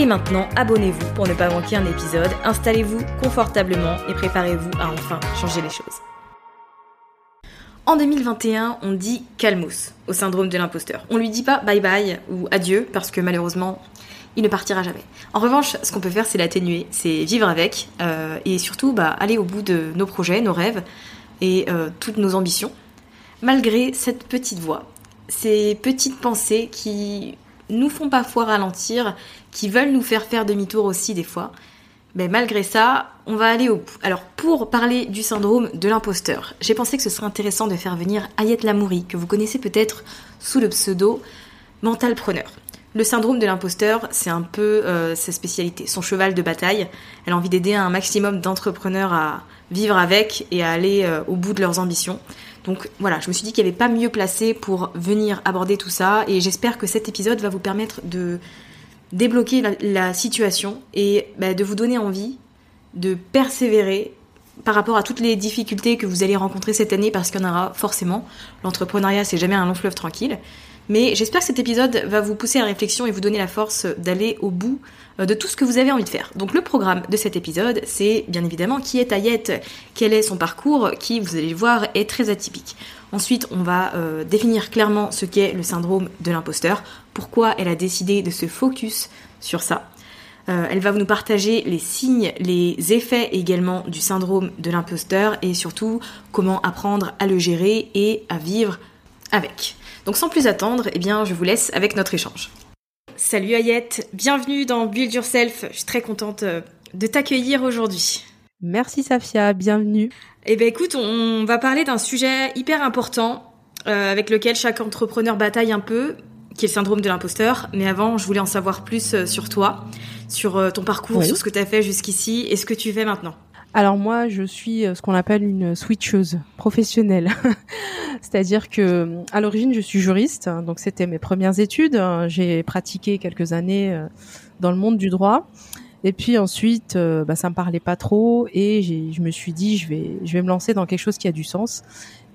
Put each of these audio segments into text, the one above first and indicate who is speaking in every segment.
Speaker 1: Et maintenant, abonnez-vous pour ne pas manquer un épisode, installez-vous confortablement et préparez-vous à enfin changer les choses. En 2021, on dit calmos au syndrome de l'imposteur. On lui dit pas bye bye ou adieu parce que malheureusement, il ne partira jamais. En revanche, ce qu'on peut faire, c'est l'atténuer, c'est vivre avec euh, et surtout bah, aller au bout de nos projets, nos rêves et euh, toutes nos ambitions, malgré cette petite voix, ces petites pensées qui nous font parfois ralentir, qui veulent nous faire faire demi-tour aussi des fois. Mais malgré ça, on va aller au bout. Alors pour parler du syndrome de l'imposteur, j'ai pensé que ce serait intéressant de faire venir Ayette Lamouri, que vous connaissez peut-être sous le pseudo Mentalpreneur. Le syndrome de l'imposteur, c'est un peu euh, sa spécialité, son cheval de bataille. Elle a envie d'aider un maximum d'entrepreneurs à vivre avec et à aller euh, au bout de leurs ambitions. Donc voilà, je me suis dit qu'il n'y avait pas mieux placé pour venir aborder tout ça et j'espère que cet épisode va vous permettre de débloquer la, situation et bah, de vous donner envie de persévérer par rapport à toutes les difficultés que vous allez rencontrer cette année parce qu'il y en aura forcément. L'entrepreneuriat, c'est jamais un long fleuve tranquille. Mais j'espère que cet épisode va vous pousser à réflexion et vous donner la force d'aller au bout euh, de tout ce que vous avez envie de faire. Donc le programme de cet épisode, c'est bien évidemment qui est Ayette, quel est son parcours, qui, vous allez le voir, est très atypique. Ensuite, on va euh, définir clairement ce qu'est le syndrome de l'imposteur, pourquoi elle a décidé de se focus sur ça. Euh, elle va nous partager les signes, les effets également du syndrome de l'imposteur et surtout comment apprendre à le gérer et à vivre avec. Donc sans plus attendre, eh bien, je vous laisse avec notre échange. Salut Ayette, bienvenue dans Build Yourself. Je suis très contente euh, de t'accueillir aujourd'hui.
Speaker 2: Merci Safia, bienvenue.
Speaker 1: Eh bien écoute, on va parler d'un sujet hyper important euh, avec lequel chaque entrepreneur bataille un peu, qui est le syndrome de l'imposteur. Mais avant, je voulais en savoir plus euh, sur toi, sur euh, ton parcours,
Speaker 2: Oui.
Speaker 1: sur ce que tu as fait jusqu'ici et ce que tu fais maintenant.
Speaker 2: Alors moi, je suis euh, ce qu'on appelle une switcheuse professionnelle. C'est-à-dire que à l'origine, je suis juriste, hein, donc c'était mes premières études. hein. J'ai pratiqué quelques années dans le monde du droit. Et puis ensuite, bah, ça me parlait pas trop et je me suis dit, je vais, je vais me lancer dans quelque chose qui a du sens.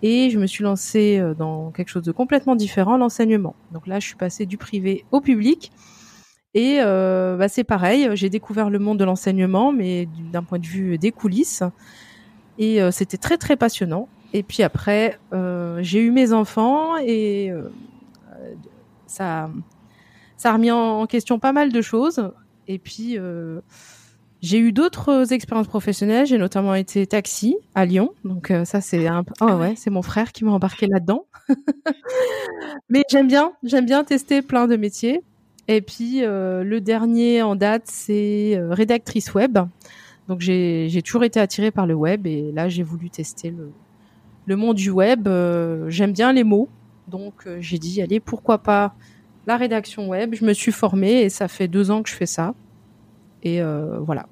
Speaker 2: Et je me suis lancée euh, dans quelque chose de complètement différent, l'enseignement. Donc là, je suis passée du privé au public. Et euh, bah, c'est pareil, j'ai découvert le monde de l'enseignement, mais du- d'un point de vue des coulisses. Et euh, c'était très très passionnant. Et puis après, j'ai eu mes enfants et ça, ça a remis en, question pas mal de choses. Et puis j'ai eu d'autres expériences professionnelles. J'ai notamment été taxi à Lyon. Donc euh, ça c'est un, oh
Speaker 1: Ah
Speaker 2: ouais, c'est mon frère qui m'a embarqué là-dedans. mais j'aime bien, j'aime bien tester plein de métiers. Et puis le dernier en date, c'est rédactrice web. Donc j'ai toujours été attirée par le web et là j'ai voulu tester le, le monde du web. J'aime bien les mots, donc j'ai dit allez pourquoi pas la rédaction web. Je me suis formée et ça fait deux ans que je fais ça. Et voilà.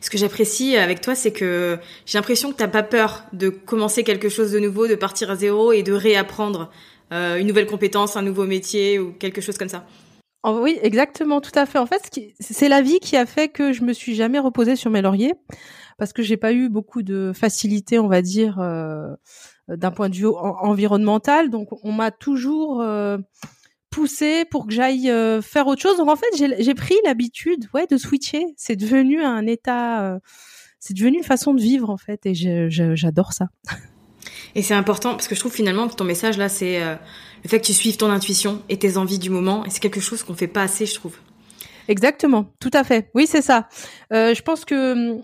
Speaker 1: Ce que j'apprécie avec toi, c'est que j'ai l'impression que tu n'as pas peur de commencer quelque chose de nouveau, de partir à zéro et de réapprendre euh, une nouvelle compétence, un nouveau métier ou quelque chose comme ça.
Speaker 2: Oui, exactement, tout à fait. En fait, c'est la vie qui a fait que je me suis jamais reposée sur mes lauriers parce que j'ai pas eu beaucoup de facilité, on va dire, euh, d'un point de vue environnemental. Donc, on m'a toujours euh, poussé pour que j'aille euh, faire autre chose. Donc en fait, j'ai pris l'habitude, ouais, de switcher. C'est devenu un état, euh, c'est devenu une façon de vivre en fait, et j'adore ça.
Speaker 1: Et c'est important parce que je trouve finalement que ton message là, c'est euh, le fait que tu suives ton intuition et tes envies du moment, et c'est quelque chose qu'on fait pas assez, je trouve.
Speaker 2: Exactement, tout à fait. Oui, c'est ça. je pense que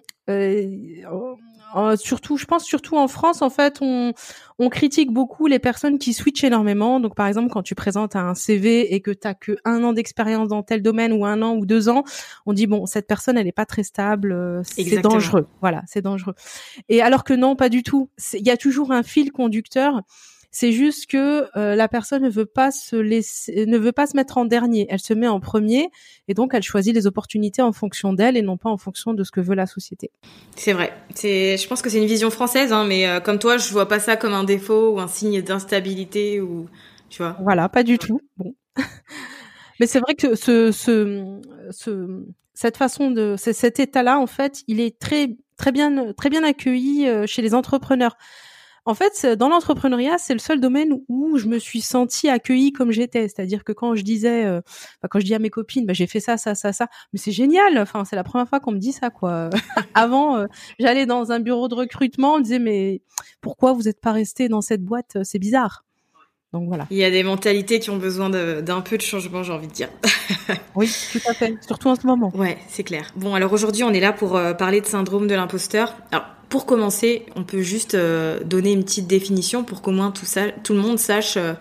Speaker 2: surtout, je pense surtout en France, en fait, on, on critique beaucoup les personnes qui switchent énormément. Donc, par exemple, quand tu présentes un CV et que tu as que un an d'expérience dans tel domaine ou un an ou deux ans, on dit bon, cette personne, elle est pas très stable, euh, c'est dangereux. Voilà, c'est dangereux. Et alors que non, pas du tout. Il y a toujours un fil conducteur c'est juste que euh, la personne ne veut pas se laisser, ne veut pas se mettre en dernier. Elle se met en premier et donc elle choisit les opportunités en fonction d'elle et non pas en fonction de ce que veut la société.
Speaker 1: C'est vrai. C'est, je pense que c'est une vision française, hein, mais euh, comme toi, je vois pas ça comme un défaut ou un signe d'instabilité ou tu vois.
Speaker 2: Voilà, pas du tout. Bon. mais c'est vrai que ce, ce, ce, cette façon de, cet état-là, en fait, il est très, très bien, très bien accueilli euh, chez les entrepreneurs. En fait, dans l'entrepreneuriat, c'est le seul domaine où je me suis sentie accueillie comme j'étais. C'est-à-dire que quand je disais, euh, quand je dis à mes copines, bah, j'ai fait ça, ça, ça, ça, mais c'est génial. Enfin, c'est la première fois qu'on me dit ça, quoi. Avant, euh, j'allais dans un bureau de recrutement, on me disait, mais pourquoi vous n'êtes pas resté dans cette boîte C'est bizarre. Donc voilà.
Speaker 1: Il y a des mentalités qui ont besoin d'un peu de changement, j'ai envie de dire.
Speaker 2: oui, tout à fait. Surtout en ce moment.
Speaker 1: Ouais, c'est clair. Bon, alors aujourd'hui, on est là pour euh, parler de syndrome de l'imposteur. Alors, pour commencer, on peut juste euh, donner une petite définition pour qu'au moins tout, ça, tout le monde sache euh,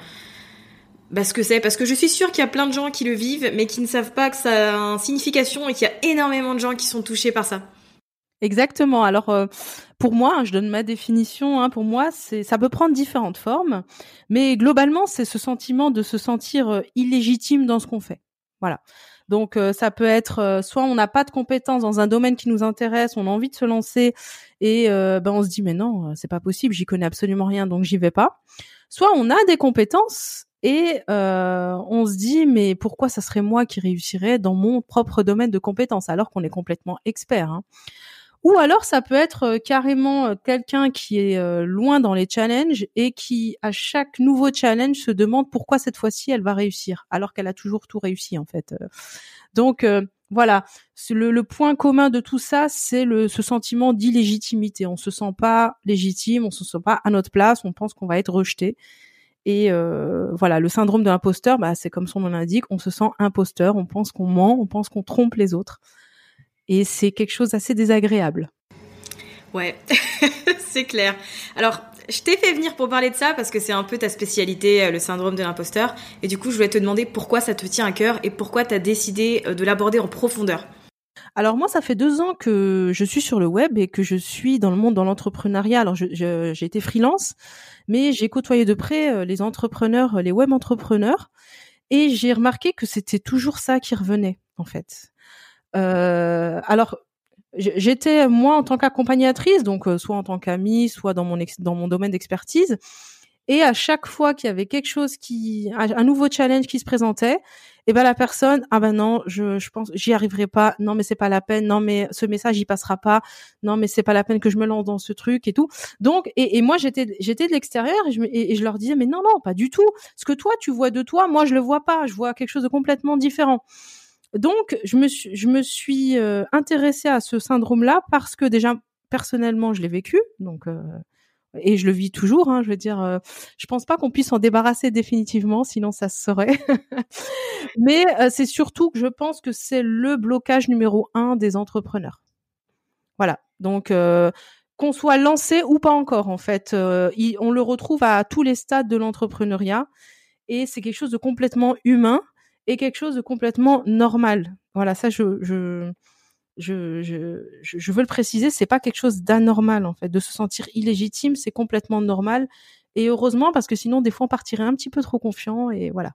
Speaker 1: bah, ce que c'est. Parce que je suis sûre qu'il y a plein de gens qui le vivent, mais qui ne savent pas que ça a une signification et qu'il y a énormément de gens qui sont touchés par ça.
Speaker 2: Exactement. Alors euh, pour moi, je donne ma définition. Hein, pour moi, c'est ça peut prendre différentes formes, mais globalement, c'est ce sentiment de se sentir illégitime dans ce qu'on fait. Voilà. Donc euh, ça peut être euh, soit on n'a pas de compétences dans un domaine qui nous intéresse, on a envie de se lancer et euh, ben on se dit mais non, c'est pas possible, j'y connais absolument rien donc j'y vais pas. Soit on a des compétences et on se dit mais pourquoi ça serait moi qui réussirais dans mon propre domaine de compétences alors qu'on est complètement expert. Hein. Ou alors ça peut être euh, carrément euh, quelqu'un qui est euh, loin dans les challenges et qui à chaque nouveau challenge se demande pourquoi cette fois-ci elle va réussir alors qu'elle a toujours tout réussi en fait. Donc voilà, le, le, point commun de tout ça, c'est le ce sentiment d'illégitimité. On se sent pas légitime, on se sent pas à notre place, on pense qu'on va être rejeté. Et voilà, le syndrome de l'imposteur, bah, c'est comme son nom l'indique, on se sent imposteur, on pense qu'on ment, on pense qu'on trompe les autres et c'est quelque chose d'assez désagréable.
Speaker 1: Ouais, c'est clair. Alors, je t'ai fait venir pour parler de ça parce que c'est un peu ta spécialité, euh, le syndrome de l'imposteur. Et du coup, je voulais te demander pourquoi ça te tient à cœur et pourquoi tu as décidé euh, de l'aborder en profondeur.
Speaker 2: Alors moi, ça fait deux ans que je suis sur le web et que je suis dans le monde dans l'entrepreneuriat. Alors j'ai été freelance, mais j'ai côtoyé de près euh, les entrepreneurs, les web entrepreneurs, et j'ai remarqué que c'était toujours ça qui revenait en fait. Euh, alors, j'étais moi en tant qu'accompagnatrice, donc euh, soit en tant qu'amie, soit dans mon dans mon domaine d'expertise. Et à chaque fois qu'il y avait quelque chose qui, un nouveau challenge qui se présentait, et eh ben la personne, ah ben non, je, je pense, j'y arriverai pas. Non mais c'est pas la peine. Non mais ce message il passera pas. Non mais c'est pas la peine que je me lance dans ce truc et tout. Donc et, moi j'étais j'étais de l'extérieur et je, et je leur disais mais non non pas du tout. Ce que toi tu vois de toi, moi je le vois pas. Je vois quelque chose de complètement différent. Donc, je me suis, je me suis euh, intéressée à ce syndrome-là parce que déjà, personnellement, je l'ai vécu. Donc, euh, et je le vis toujours. Hein, je veux dire, euh, je pense pas qu'on puisse s'en débarrasser définitivement, sinon ça se saurait. Mais c'est surtout que je pense que c'est le blocage numéro un des entrepreneurs. Voilà. Donc, qu'on soit lancé ou pas encore, en fait, on le retrouve à tous les stades de l'entrepreneuriat et c'est quelque chose de complètement humain est quelque chose de complètement normal. Voilà, ça je je je, je, je veux le préciser, c'est pas quelque chose d'anormal en fait, de se sentir illégitime, c'est complètement normal. Et heureusement parce que sinon des fois on partirait un petit peu trop confiant et voilà.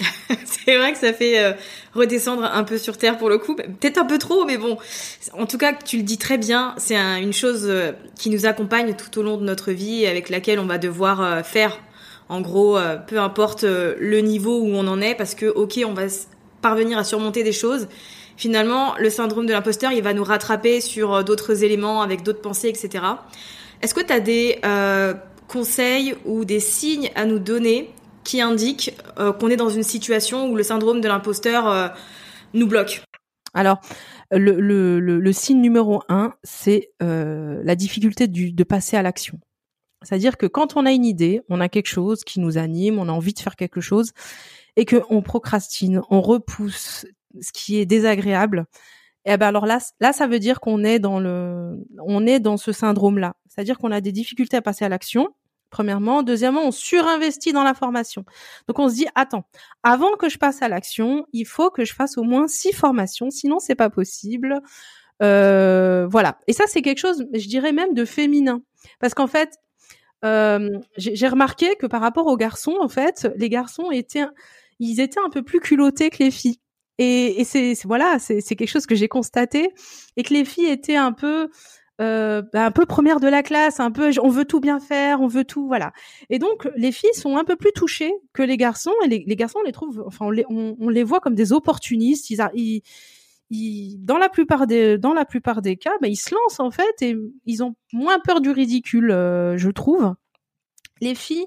Speaker 1: c'est vrai que ça fait euh, redescendre un peu sur terre pour le coup, peut-être un peu trop, mais bon, en tout cas tu le dis très bien, c'est une chose euh, qui nous accompagne tout au long de notre vie avec laquelle on va devoir euh, faire, en gros, peu importe le niveau où on en est, parce que ok, on va parvenir à surmonter des choses. Finalement, le syndrome de l'imposteur, il va nous rattraper sur d'autres éléments, avec d'autres pensées, etc. Est-ce que tu as des conseils ou des signes à nous donner qui indiquent euh, qu'on est dans une situation où le syndrome de l'imposteur euh, nous bloque?
Speaker 2: Alors, le, signe numéro un, c'est euh, la difficulté de passer à l'action. C'est-à-dire que quand on a une idée, on a quelque chose qui nous anime, on a envie de faire quelque chose, et qu'on procrastine, on repousse ce qui est désagréable, eh ben alors là, là, ça veut dire qu'on est dans le, on est dans ce syndrome-là. C'est-à-dire qu'on a des difficultés à passer à l'action, Premièrement, deuxièmement, on surinvestit dans la formation. Donc on se dit attends, avant que je passe à l'action, il faut que je fasse au moins six formations, sinon c'est pas possible. Euh, voilà. Et ça c'est quelque chose, je dirais même de féminin, parce qu'en fait, euh, j'ai remarqué que par rapport aux garçons, en fait, les garçons étaient, ils étaient un peu plus culottés que les filles. Et, et c'est voilà, c'est quelque chose que j'ai constaté et que les filles étaient un peu euh, bah, un peu première de la classe, un peu on veut tout bien faire, on veut tout, voilà. Et donc les filles sont un peu plus touchées que les garçons et les, garçons on les trouve, enfin on les, on, les voit comme des opportunistes. Ils, dans la plupart des dans la plupart des cas, bah, ils se lancent en fait et ils ont moins peur du ridicule, euh, je trouve. Les filles,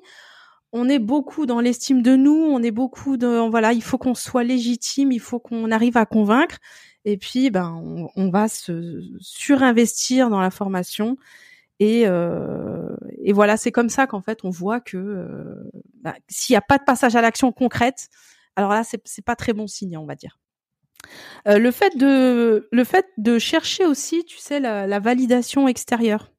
Speaker 2: on est beaucoup dans l'estime de nous, on est beaucoup de voilà, il faut qu'on soit légitime, il faut qu'on arrive à convaincre. Et puis, ben, on, va se surinvestir dans la formation. Et, euh, et voilà, c'est comme ça qu'en fait, on voit que bah, s'il n'y a pas de passage à l'action concrète, alors là, c'est pas très bon signe, on va dire. Euh, le fait de le fait de chercher aussi, tu sais, la, la validation extérieure.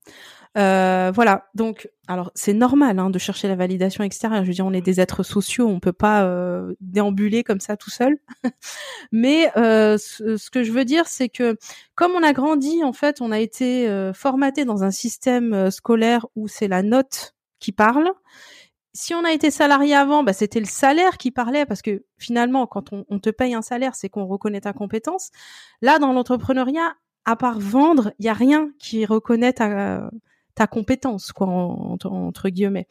Speaker 2: Euh, voilà, donc alors c'est normal hein, de chercher la validation extérieure. Je veux dire, on est des êtres sociaux, on peut pas euh, déambuler comme ça tout seul. Mais euh, ce, que je veux dire, c'est que comme on a grandi, en fait, on a été euh, formaté dans un système euh, scolaire où c'est la note qui parle. Si on a été salarié avant, bah, c'était le salaire qui parlait parce que finalement, quand on, te paye un salaire, c'est qu'on reconnaît ta compétence. Là, dans l'entrepreneuriat, à part vendre, il y a rien qui reconnaît ta compétence quoi entre, guillemets.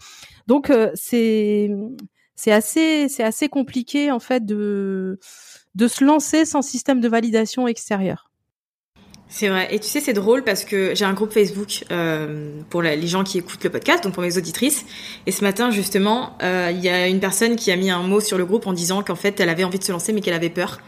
Speaker 2: Donc euh, c'est c'est assez c'est assez compliqué en fait de de se lancer sans système de validation extérieur.
Speaker 1: C'est vrai. Et tu sais, c'est drôle parce que j'ai un groupe Facebook euh, pour les gens qui écoutent le podcast, donc pour mes auditrices. Et ce matin, justement, euh, il y a une personne qui a mis un mot sur le groupe en disant qu'en fait, elle avait envie de se lancer, mais qu'elle avait peur.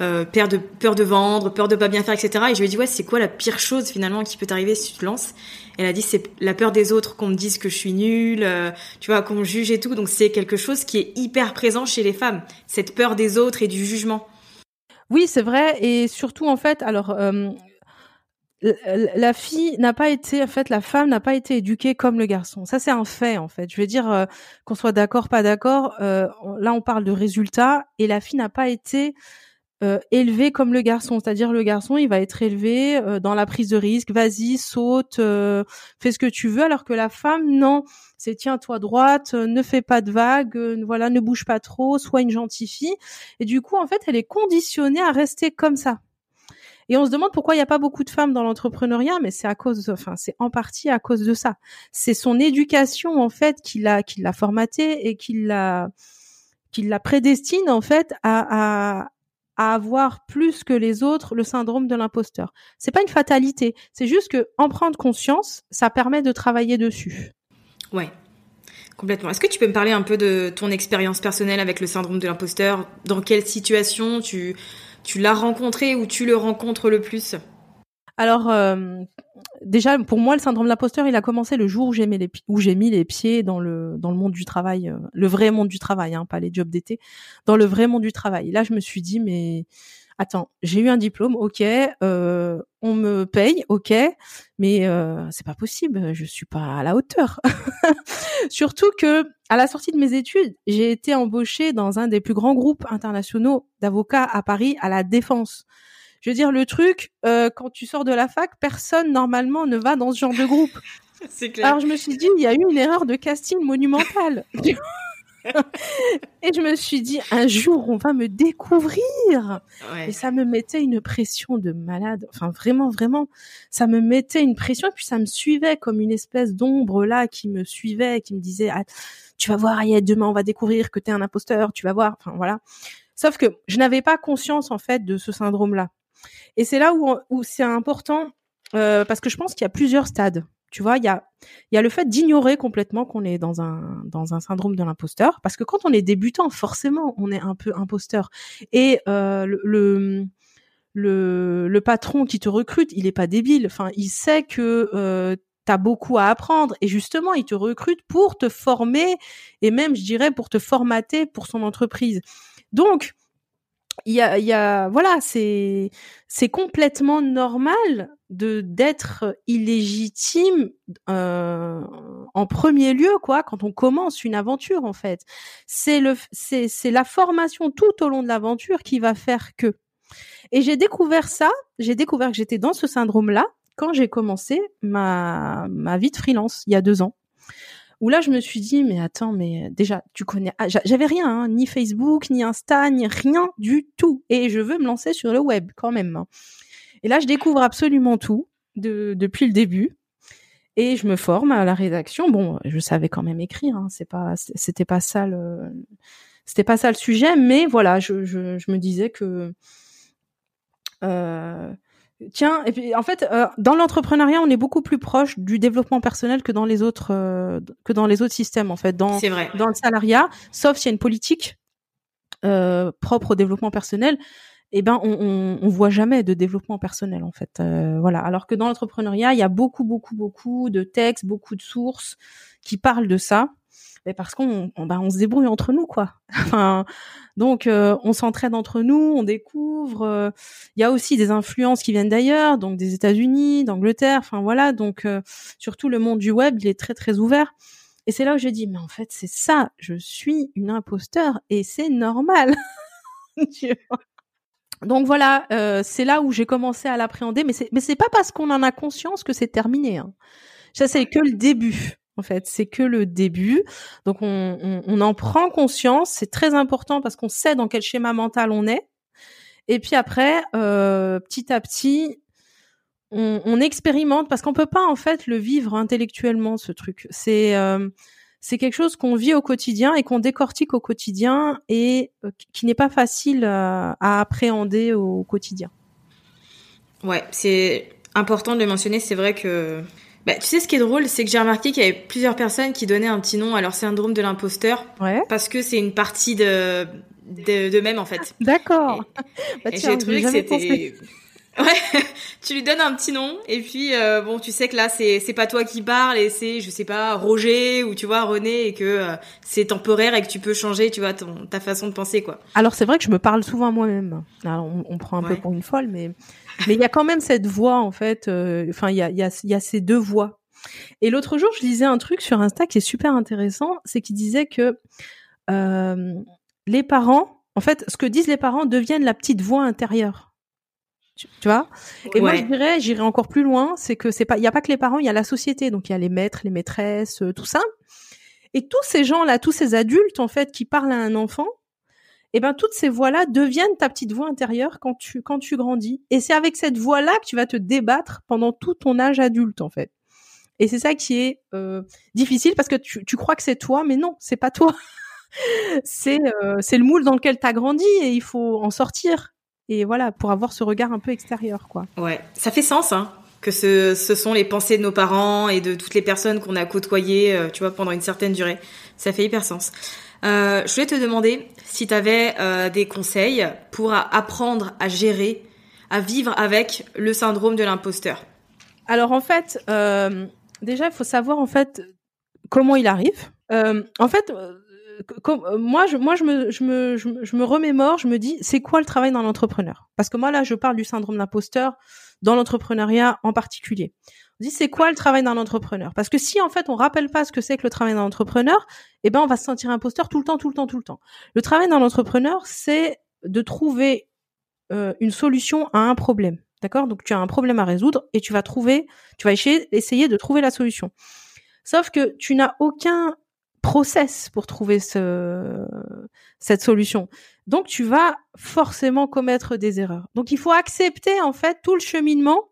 Speaker 1: Euh, peur de peur de vendre, peur de pas bien faire, etc. Et je lui ai dit ouais, c'est quoi la pire chose finalement qui peut t'arriver si tu te lances? Elle a dit c'est la peur des autres, qu'on me dise que je suis nulle, euh, tu vois, qu'on me juge et tout. Donc c'est quelque chose qui est hyper présent chez les femmes, cette peur des autres et du jugement.
Speaker 2: Oui, c'est vrai, et surtout en fait, alors. Euh, la fille n'a pas été, en fait, la femme n'a pas été éduquée comme le garçon. Ça, c'est un fait, en fait. Je veux dire, qu'on soit d'accord, pas d'accord. là, on parle de résultats, et la fille n'a pas été euh, élevé comme le garçon, c'est-à-dire le garçon, il va être élevé euh, dans la prise de risque, vas-y, saute, euh, fais ce que tu veux, alors que la femme, non, c'est tiens-toi droite, ne fais pas de vagues, voilà, ne bouge pas trop, sois une gentille fille. Et du coup, en fait, elle est conditionnée à rester comme ça. Et on se demande pourquoi il n'y a pas beaucoup de femmes dans l'entrepreneuriat, mais c'est à cause, en partie à cause de ça. C'est son éducation en fait qui l'a, qui l'a formatée et qui l'a, qui la prédestine en fait à, à, à avoir plus que les autres le syndrome de l'imposteur. C'est pas une fatalité, c'est juste que en prendre conscience, ça permet de travailler dessus.
Speaker 1: Ouais. Complètement. Est-ce que tu peux me parler un peu de ton expérience personnelle avec le syndrome de l'imposteur? Dans quelle situation tu, tu l'as rencontré ou tu le rencontres le plus
Speaker 2: Alors, euh, déjà pour moi le syndrome de l'imposteur il a commencé le jour où j'ai mis les pieds dans le dans le monde du travail euh, le vrai monde du travail hein, pas les jobs d'été dans le vrai monde du travail. Là je me suis dit mais attends, j'ai eu un diplôme, ok, euh, on me paye, ok, mais euh, c'est pas possible, je suis pas à la hauteur. Surtout que à la sortie de mes études, j'ai été embauchée dans un des plus grands groupes internationaux d'avocats à Paris, à la Défense. Je veux dire, le truc, euh, quand tu sors de la fac, personne normalement ne va dans ce genre de groupe.
Speaker 1: C'est clair.
Speaker 2: Alors je me suis dit, il y a eu une erreur de casting monumentale. et je me suis dit, un jour, on va me découvrir.
Speaker 1: Ouais.
Speaker 2: Et ça me mettait une pression de malade. Enfin, vraiment, vraiment, ça me mettait une pression. Et puis, ça me suivait comme une espèce d'ombre là qui me suivait, qui me disait, ah, tu vas voir, Ayette, demain, on va découvrir que t'es un imposteur, tu vas voir. Enfin, voilà. Sauf que je n'avais pas conscience, en fait, de ce syndrome-là. Et c'est là où, où c'est important, euh, parce que je pense qu'il y a plusieurs stades. Tu vois, il y a, y a le fait d'ignorer complètement qu'on est dans un, dans un syndrome de l'imposteur. Parce que quand on est débutant, forcément, on est un peu imposteur. Et euh, le, le, le, le patron qui te recrute, il est pas débile. Enfin, il sait que euh, tu as beaucoup à apprendre. Et justement, il te recrute pour te former et même, je dirais, pour te formater pour son entreprise. Donc, il y a, y a, voilà, c'est, c'est complètement normal de d'être illégitime euh, en premier lieu, quoi, quand on commence une aventure, en fait. C'est le, c'est, c'est la formation tout au long de l'aventure qui va faire que. Et j'ai découvert ça, j'ai découvert que j'étais dans ce syndrome-là quand j'ai commencé ma ma vie de freelance il y a deux ans où là je me suis dit mais attends mais déjà tu connais ah, j'avais rien hein, ni Facebook ni Insta ni rien du tout. Et je veux me lancer sur le web quand même hein. et là je découvre absolument tout de, depuis le début. Et je me forme à la rédaction. Bon je savais quand même écrire hein, c'est pas c'était pas ça le c'était pas ça le sujet mais voilà je, je, je me disais que euh, Tiens, et puis en fait, euh, dans l'entrepreneuriat, on est beaucoup plus proche du développement personnel que dans les autres euh, que dans les autres systèmes. En fait, dans
Speaker 1: vrai.
Speaker 2: dans le salariat, sauf s'il y a une politique euh, propre au développement personnel, eh ben on, on, on, voit jamais de développement personnel en fait. Euh, voilà. Alors que dans l'entrepreneuriat, il y a beaucoup beaucoup beaucoup de textes, beaucoup de sources qui parlent de ça mais parce qu'on on, bah, on se débrouille entre nous quoi. enfin, donc euh, on s'entraide entre nous, on découvre. euh, Il y a aussi des influences qui viennent d'ailleurs, donc des États-Unis, d'Angleterre. Enfin voilà, donc euh, surtout le monde du web, il est très très ouvert. Et c'est là où j'ai dit mais en fait c'est ça, je suis une imposteur et c'est normal. donc voilà, euh, c'est là où j'ai commencé à l'appréhender, mais c'est mais c'est pas parce qu'on en a conscience que c'est terminé. Hein. Ça c'est que le début en fait. C'est que le début. Donc on, en prend conscience. C'est très important parce qu'on sait dans quel schéma mental on est. Et puis après, euh, petit à petit, on, expérimente parce qu'on peut pas en fait le vivre intellectuellement ce truc. C'est euh, c'est quelque chose qu'on vit au quotidien et qu'on décortique au quotidien et euh, qui n'est pas facile à, à appréhender au quotidien.
Speaker 1: Ouais, c'est important de le mentionner. C'est vrai que bah, tu sais, ce qui est drôle, c'est que j'ai remarqué qu'il y avait plusieurs personnes qui donnaient un petit nom à leur syndrome de l'imposteur.
Speaker 2: Ouais.
Speaker 1: Parce que c'est une partie de, de, de même, en fait.
Speaker 2: D'accord.
Speaker 1: Bah, j'ai trouvé que c'était... Ouais, tu lui donnes un petit nom et puis euh, bon, tu sais que là c'est c'est pas toi qui parle et c'est je sais pas Roger ou tu vois René et que euh, c'est temporaire et que tu peux changer, tu vois ton ta façon de penser quoi.
Speaker 2: Alors c'est vrai que je me parle souvent à moi-même. On, on prend un ouais. peu pour une folle, mais mais il y a quand même cette voix en fait. euh, Enfin, il y a y a y a ces deux voix. Et l'autre jour, je lisais un truc sur Insta qui est super intéressant, c'est qu'il disait que euh, les parents, en fait, ce que disent les parents deviennent la petite voix intérieure. Tu, tu vois? Et ouais. moi, je dirais, j'irais encore plus loin, c'est que c'est pas, il y a pas que les parents, il y a la société. Donc il y a les maîtres, les maîtresses, euh, tout ça. Et tous ces gens-là, tous ces adultes en fait qui parlent à un enfant, eh ben toutes ces voix-là deviennent ta petite voix intérieure quand tu quand tu grandis. Et c'est avec cette voix-là que tu vas te débattre pendant tout ton âge adulte en fait. Et c'est ça qui est euh, difficile parce que tu, tu crois que c'est toi, mais non, c'est pas toi. c'est euh, c'est le moule dans lequel tu as grandi et il faut en sortir et voilà pour avoir ce regard un peu extérieur quoi.
Speaker 1: Ouais, ça fait sens hein que ce, ce sont les pensées de nos parents et de toutes les personnes qu'on a côtoyées, euh, tu vois, pendant une certaine durée. Ça fait hyper sens. Euh, je voulais te demander si tu avais euh, des conseils pour apprendre à gérer, à vivre avec le syndrome de l'imposteur.
Speaker 2: Alors en fait, euh, déjà il faut savoir en fait comment il arrive. En fait, moi, je, me, je me, je je me remémore, je me dis, c'est quoi le travail d'un entrepreneur? Parce que moi, là, je parle du syndrome d'imposteur dans l'entrepreneuriat en particulier. On c'est quoi le travail d'un entrepreneur? Parce que si, en fait, on rappelle pas ce que c'est que le travail d'un entrepreneur, eh ben, on va se sentir imposteur tout le temps, tout le temps, tout le temps. Le travail d'un entrepreneur, c'est de trouver euh, une solution à un problème. D'accord? Donc tu as un problème à résoudre et tu vas trouver, tu vas essayer, essayer de trouver la solution. Sauf que tu n'as aucun process pour trouver ce, cette solution. Donc tu vas forcément commettre des erreurs. Donc il faut accepter en fait tout le cheminement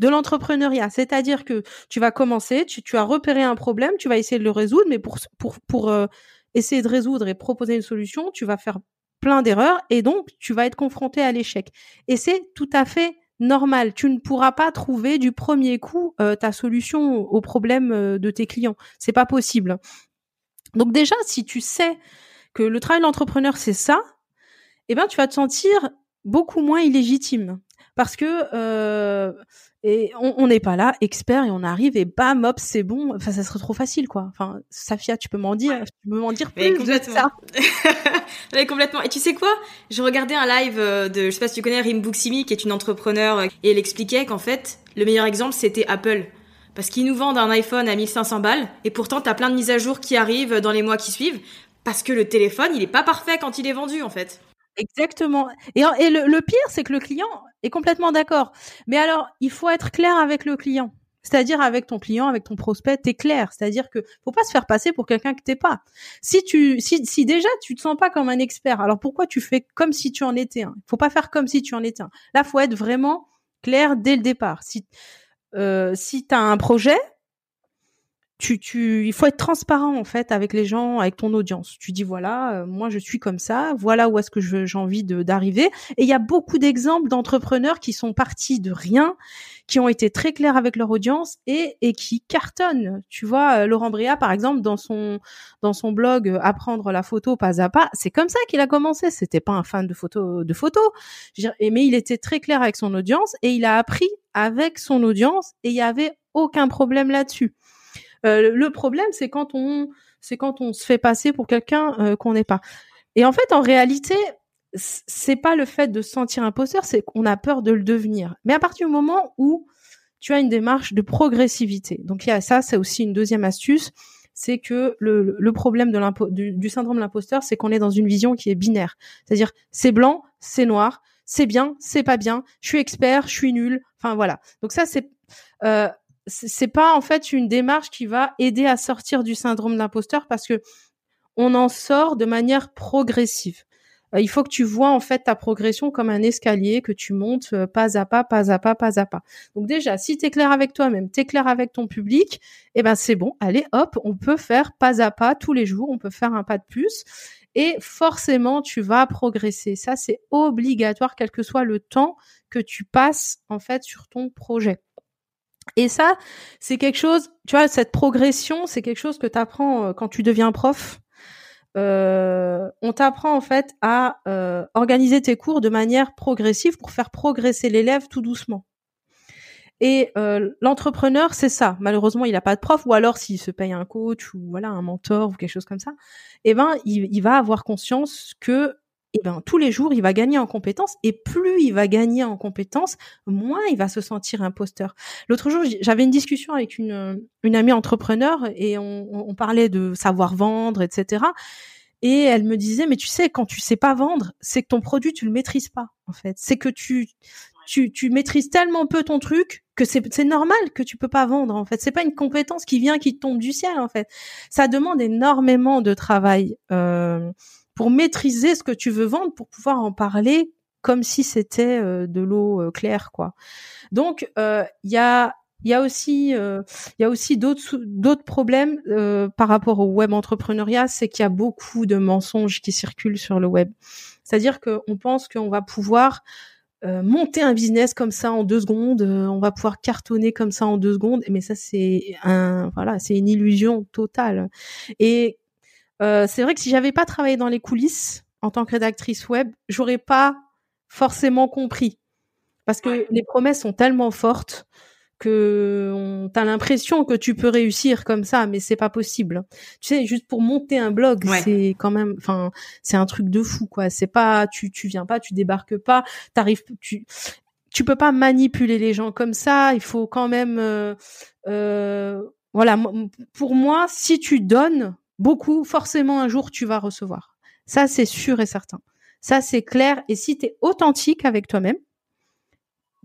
Speaker 2: de l'entrepreneuriat. C'est-à-dire que tu vas commencer, tu, tu, as repéré un problème, tu vas essayer de le résoudre, mais pour, pour, pour euh, essayer de résoudre et proposer une solution, tu vas faire plein d'erreurs et donc tu vas être confronté à l'échec. Et c'est tout à fait normal. Tu ne pourras pas trouver du premier coup euh, ta solution au problème euh, de tes clients. C'est pas possible. Donc déjà, si tu sais que le travail d'entrepreneur c'est ça, eh ben tu vas te sentir beaucoup moins illégitime parce que euh, et on n'est pas là expert et on arrive et bam hop c'est bon. Enfin ça serait trop facile quoi. Enfin Safia tu peux m'en dire tu peux m'en dire plus complètement. ça.
Speaker 1: oui, complètement. Et tu sais quoi? Je regardais un live euh, de je sais pas si tu connais Rim Buksimi qui est une entrepreneur euh, et elle expliquait qu'en fait le meilleur exemple c'était Apple. Parce qu'ils nous vendent un iPhone à 1500 balles et pourtant t'as plein de mises à jour qui arrivent dans les mois qui suivent parce que le téléphone il est pas parfait quand il est vendu en fait.
Speaker 2: Exactement. Et, et le, pire, c'est que le client est complètement d'accord. Mais alors, il faut être clair avec le client. C'est-à-dire avec ton client, avec ton prospect, t'es clair. C'est-à-dire que faut pas se faire passer pour quelqu'un que t'es pas. Si tu, si, si déjà tu te sens pas comme un expert, alors pourquoi tu fais comme si tu en étais un? Faut pas faire comme si tu en étais un. Là, faut être vraiment clair dès le départ. Si, euh, si t'as un projet, tu, tu, il faut être transparent en fait avec les gens, avec ton audience. Tu dis voilà, euh, moi je suis comme ça, voilà où est-ce que j'ai envie d'arriver. Et il y a beaucoup d'exemples d'entrepreneurs qui sont partis de rien, qui ont été très clairs avec leur audience et, et qui cartonnent. Tu vois, euh, Laurent Bria par exemple dans son dans son blog euh, apprendre la photo pas à pas, c'est comme ça qu'il a commencé. C'était pas un fan de photo de photos, mais il était très clair avec son audience et il a appris avec son audience et il y avait aucun problème là-dessus. Euh, le problème, c'est quand on, c'est quand on se fait passer pour quelqu'un euh, qu'on n'est pas. Et en fait, en réalité, c'est pas le fait de se sentir imposteur, c'est qu'on a peur de le devenir. Mais à partir du moment où tu as une démarche de progressivité, donc il y a ça, c'est aussi une deuxième astuce, c'est que le, le problème de du, du syndrome de l'imposteur, c'est qu'on est dans une vision qui est binaire, c'est-à-dire c'est blanc, c'est noir, c'est bien, c'est pas bien, je suis expert, je suis nul, enfin voilà. Donc ça c'est euh, c'est pas en fait une démarche qui va aider à sortir du syndrome d'imposteur parce que on en sort de manière progressive. Euh, il faut que tu vois en fait ta progression comme un escalier que tu montes euh, pas à pas, pas à pas, pas à pas. Donc déjà, si tu es clair avec toi-même, tu es clair avec ton public, eh ben c'est bon. Allez, hop, on peut faire pas à pas tous les jours, on peut faire un pas de plus et forcément tu vas progresser. Ça c'est obligatoire quel que soit le temps que tu passes en fait sur ton projet. Et ça, c'est quelque chose, tu vois, cette progression, c'est quelque chose que tu apprends euh, quand tu deviens prof. Euh, on t'apprend en fait à euh, organiser tes cours de manière progressive pour faire progresser l'élève tout doucement. Et l'entrepreneur, c'est ça. Malheureusement, il n'a pas de prof, ou alors s'il se paye un coach ou voilà un mentor ou quelque chose comme ça, eh ben il, il va avoir conscience que et eh ben tous les jours il va gagner en compétences et plus il va gagner en compétences, moins il va se sentir imposteur. L'autre jour j'avais une discussion avec une une amie entrepreneur et on, on parlait de savoir vendre, etc. Et elle me disait mais tu sais quand tu sais pas vendre, c'est que ton produit tu le maîtrises pas en fait. C'est que tu tu, tu maîtrises tellement peu ton truc que c'est c'est normal que tu peux pas vendre en fait. C'est pas une compétence qui vient qui tombe du ciel en fait. Ça demande énormément de travail. Euh, pour maîtriser ce que tu veux vendre, pour pouvoir en parler comme si c'était euh, de l'eau euh, claire, quoi. Donc, euh, il y a il y a aussi il y a aussi d'autres d'autres problèmes par rapport au web entrepreneuriat, c'est qu'il y a beaucoup de mensonges qui circulent sur le web. C'est-à-dire qu'on pense qu'on va pouvoir monter un business comme ça en deux secondes, on va pouvoir cartonner comme ça en deux secondes, mais ça c'est un voilà, c'est une illusion totale. Et euh, c'est vrai que si j'avais pas travaillé dans les coulisses en tant que rédactrice web, j'aurais pas forcément compris parce que les promesses sont tellement fortes que t'as l'impression que tu peux réussir comme ça, mais c'est pas possible. Tu sais, juste pour monter un blog, c'est quand même, enfin, c'est un truc de fou, quoi. C'est pas, tu, tu viens pas, tu débarques pas, t'arrives, tu, tu peux pas manipuler les gens comme ça. Il faut quand même, euh, euh, voilà. Pour moi, si tu donnes beaucoup, forcément un jour tu vas recevoir. Ça, c'est sûr et certain. Ça, c'est clair. Et si tu es authentique avec toi-même,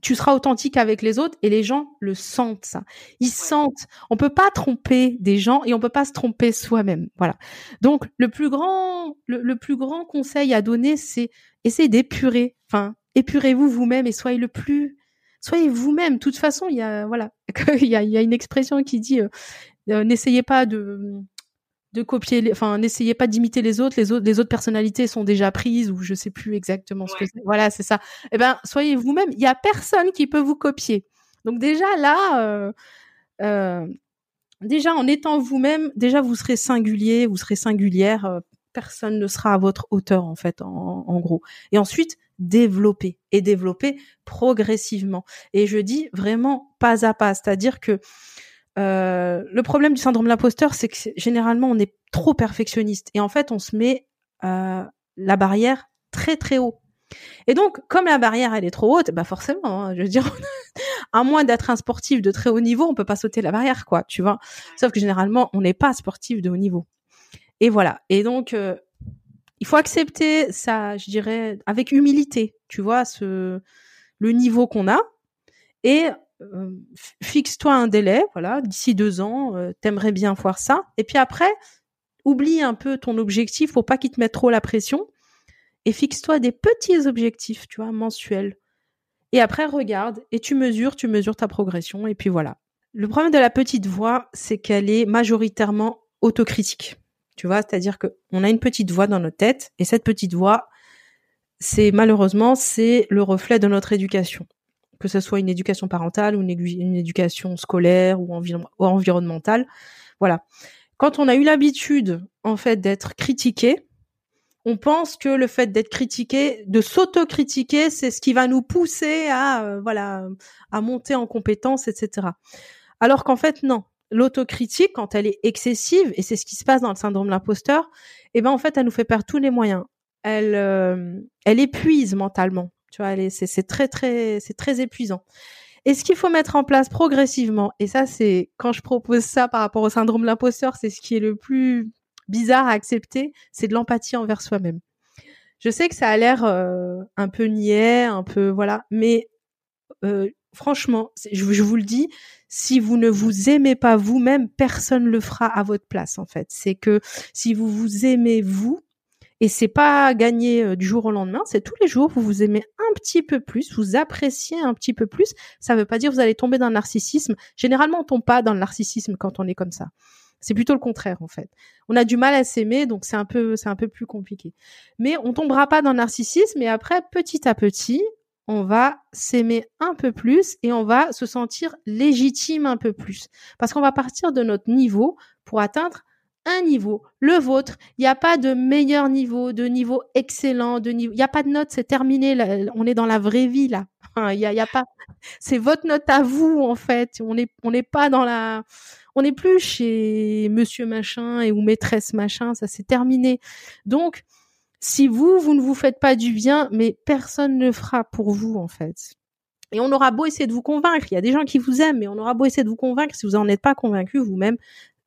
Speaker 2: tu seras authentique avec les autres et les gens le sentent ça. Ils sentent. On peut pas tromper des gens et on peut pas se tromper soi-même. Voilà. Donc le plus grand, le, plus grand conseil à donner, c'est essayer d'épurer. Enfin, épurez-vous vous-même et soyez le plus, soyez vous-même. De toute façon, il y a voilà, il y a, une expression qui dit euh, euh, n'essayez pas de de copier, enfin, n'essayez pas d'imiter les autres. Les autres, les autres personnalités sont déjà prises ou je sais plus exactement ce que c'est. Voilà, c'est ça. Eh ben, soyez vous-même. Il y a personne qui peut vous copier. Donc déjà là, euh, euh, déjà en étant vous-même, déjà vous serez singulier, vous serez singulière. Euh, personne ne sera à votre hauteur en fait, en, en gros. Et ensuite, développer et développer progressivement. Et je dis vraiment pas à pas, c'est-à-dire que euh, le problème du syndrome de l'imposteur, c'est que généralement on est trop perfectionniste et en fait on se met euh, la barrière très très haut. Et donc, comme la barrière elle est trop haute, bah forcément, hein, je veux dire, à moins d'être un sportif de très haut niveau, on peut pas sauter la barrière, quoi, tu vois. Sauf que généralement, on n'est pas sportif de haut niveau. Et voilà. Et donc, euh, il faut accepter ça, je dirais, avec humilité, tu vois, ce le niveau qu'on a, et euh, fixe-toi un délai, voilà, d'ici deux ans, euh, t'aimerais bien voir ça. Et puis après, oublie un peu ton objectif, faut pas qu'il te mette trop la pression. Et fixe-toi des petits objectifs, tu vois, mensuels. Et après, regarde et tu mesures, tu mesures ta progression. Et puis voilà. Le problème de la petite voix, c'est qu'elle est majoritairement autocritique. Tu vois, c'est-à-dire que on a une petite voix dans notre tête et cette petite voix, c'est malheureusement, c'est le reflet de notre éducation que ce soit une éducation parentale ou une, éducation scolaire ou, environnementale. Voilà. Quand on a eu l'habitude, en fait, d'être critiqué, on pense que le fait d'être critiqué, de s'auto-critiquer, c'est ce qui va nous pousser à, euh, voilà, à monter en compétence, etc. Alors qu'en fait, non. L'autocritique, quand elle est excessive, et c'est ce qui se passe dans le syndrome de l'imposteur, eh ben, en fait, elle nous fait perdre tous les moyens. Elle, euh, elle épuise mentalement. Tu vois, c'est très très c'est très épuisant. Et ce qu'il faut mettre en place progressivement, et ça c'est quand je propose ça par rapport au syndrome de l'imposteur, c'est ce qui est le plus bizarre à accepter, c'est de l'empathie envers soi-même. Je sais que ça a l'air euh, un peu niais, un peu voilà, mais euh, franchement, je, je, vous le dis, si vous ne vous aimez pas vous-même, personne le fera à votre place en fait. C'est que si vous vous aimez vous, et c'est pas gagné euh, du jour au lendemain, c'est tous les jours, vous vous aimez un petit peu plus, vous appréciez un petit peu plus. Ça veut pas dire que vous allez tomber dans le narcissisme. Généralement, on tombe pas dans le narcissisme quand on est comme ça. C'est plutôt le contraire, en fait. On a du mal à s'aimer, donc c'est un peu, un peu plus compliqué. Mais on tombera pas dans le narcissisme, et après, petit à petit, on va s'aimer un peu plus et on va se sentir légitime un peu plus. Parce qu'on va partir de notre niveau pour atteindre un niveau, le vôtre. Il n'y a pas de meilleur niveau, de niveau excellent, de niveau. Il n'y a pas de note, c'est terminé. on est dans la vraie vie là. Il y a, y a, pas. C'est votre note à vous en fait. On n'est on n'est pas dans la. On n'est plus chez Monsieur machin et ou maîtresse machin. Ça c'est terminé. Donc si vous vous ne vous faites pas du bien, mais personne ne fera pour vous en fait. Et on aura beau essayer de vous convaincre, il y a des gens qui vous aiment, mais on aura beau essayer de vous convaincre, si vous n'en êtes pas convaincu vous-même,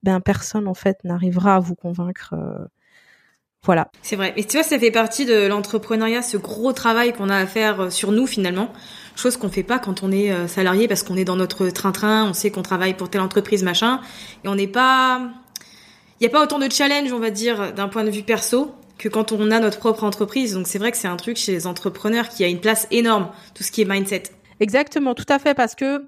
Speaker 2: ben personne en fait n'arrivera à vous convaincre. Euh, voilà.
Speaker 1: C'est vrai. Et tu vois, ça fait partie de l'entrepreneuriat, ce gros travail qu'on a à faire euh, sur nous finalement. Chose qu'on fait pas quand on est euh, salarié parce qu'on est dans notre train-train, on sait qu'on travaille pour telle entreprise, machin, et on n'est pas, il n'y a pas autant de challenge, on va dire, d'un point de vue perso, que quand on a notre propre entreprise. Donc c'est vrai que c'est un truc chez les entrepreneurs qui a une place énorme, tout ce qui est mindset.
Speaker 2: Exactement, tout à fait, parce que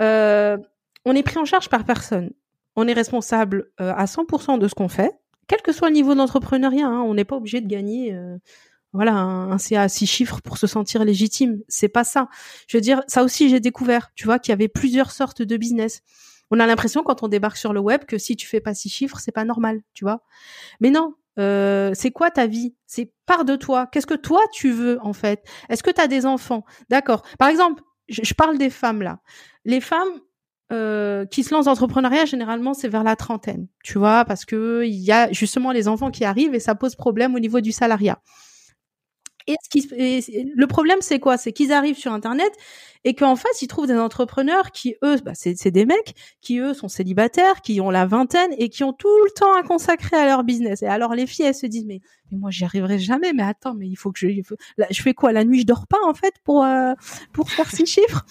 Speaker 2: euh, on est pris en charge par personne on est responsable euh, à 100% de ce qu'on fait, quel que soit le niveau d'entrepreneuriat. Hein, on n'est pas obligé de gagner euh, voilà un, CA à six chiffres pour se sentir légitime. C'est pas ça. Je veux dire, ça aussi j'ai découvert. Tu vois qu'il y avait plusieurs sortes de business. On a l'impression quand on débarque sur le web que si tu fais pas six chiffres, c'est pas normal, tu vois. Mais non, euh, c'est quoi ta vie? C'est part de toi. Qu'est-ce que toi tu veux en fait? Est-ce que tu as des enfants? D'accord. Par exemple, je, parle des femmes là. Les femmes, euh, qui se lancent dans l'entrepreneuriat, généralement, c'est vers la trentaine, tu vois, parce que il y a justement les enfants qui arrivent et ça pose problème au niveau du salariat. Et, ce qui, le problème, c'est quoi? C'est qu'ils arrivent sur Internet et qu'en face, ils trouvent des entrepreneurs qui, eux, bah, c'est des mecs qui, eux, sont célibataires, qui ont la vingtaine et qui ont tout le temps à consacrer à leur business. Et alors, les filles, elles se disent, mais, mais moi, j'y arriverai jamais. Mais attends, mais il faut que je... je fais quoi? La nuit, je dors pas, en fait, pour, euh, pour faire six chiffres?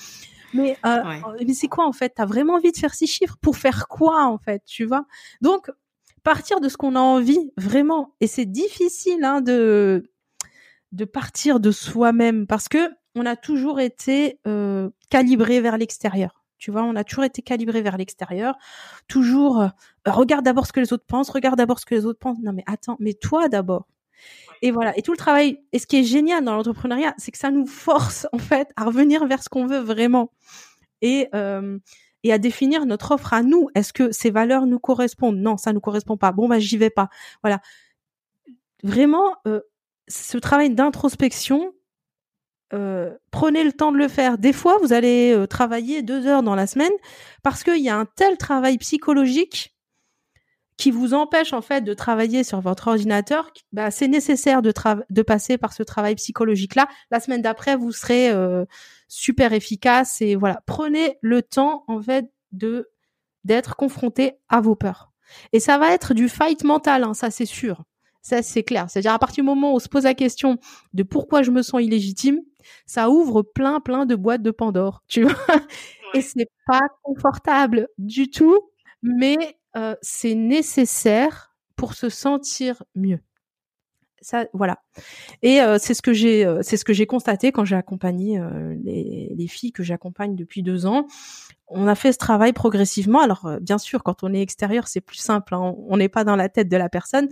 Speaker 2: Mais, euh, mais c'est quoi en fait? T'as vraiment envie de faire six chiffres pour faire quoi en fait Tu vois? Donc partir de ce qu'on a envie vraiment. Et c'est difficile hein, de de partir de soi-même parce que on a toujours été euh, calibré vers l'extérieur. Tu vois, on a toujours été calibré vers l'extérieur. Toujours, euh, regarde d'abord ce que les autres pensent, regarde d'abord ce que les autres pensent. Non, mais attends, mais toi d'abord. Et voilà. Et tout le travail. Et ce qui est génial dans l'entrepreneuriat, c'est que ça nous force en fait à revenir vers ce qu'on veut vraiment et euh, et à définir notre offre à nous. Est-ce que ces valeurs nous correspondent? Non, ça nous correspond pas. Bon, bah j'y vais pas. Voilà. Vraiment, euh, ce travail d'introspection, euh, prenez le temps de le faire. Des fois, vous allez travailler deux heures dans la semaine parce qu'il y a un tel travail psychologique qui vous empêche en fait de travailler sur votre ordinateur. Bah, c'est nécessaire de, de passer par ce travail psychologique-là. La semaine d'après, vous serez euh, super efficace et voilà. Prenez le temps en fait de d'être confronté à vos peurs. Et ça va être du fight mental, hein, ça c'est sûr. Ça, c'est clair. C'est-à-dire, à partir du moment où on se pose la question de pourquoi je me sens illégitime, ça ouvre plein, plein de boîtes de Pandore, tu vois. Et c'est pas confortable du tout, mais euh, c'est nécessaire pour se sentir mieux. Ça, voilà. Et euh, c'est ce que j'ai, euh, c'est ce que j'ai constaté quand j'ai accompagné les, les, filles que j'accompagne depuis deux ans on a fait ce travail progressivement. Alors, euh, bien sûr, quand on est extérieur, c'est plus simple. Hein. On n'est pas dans la tête de la personne.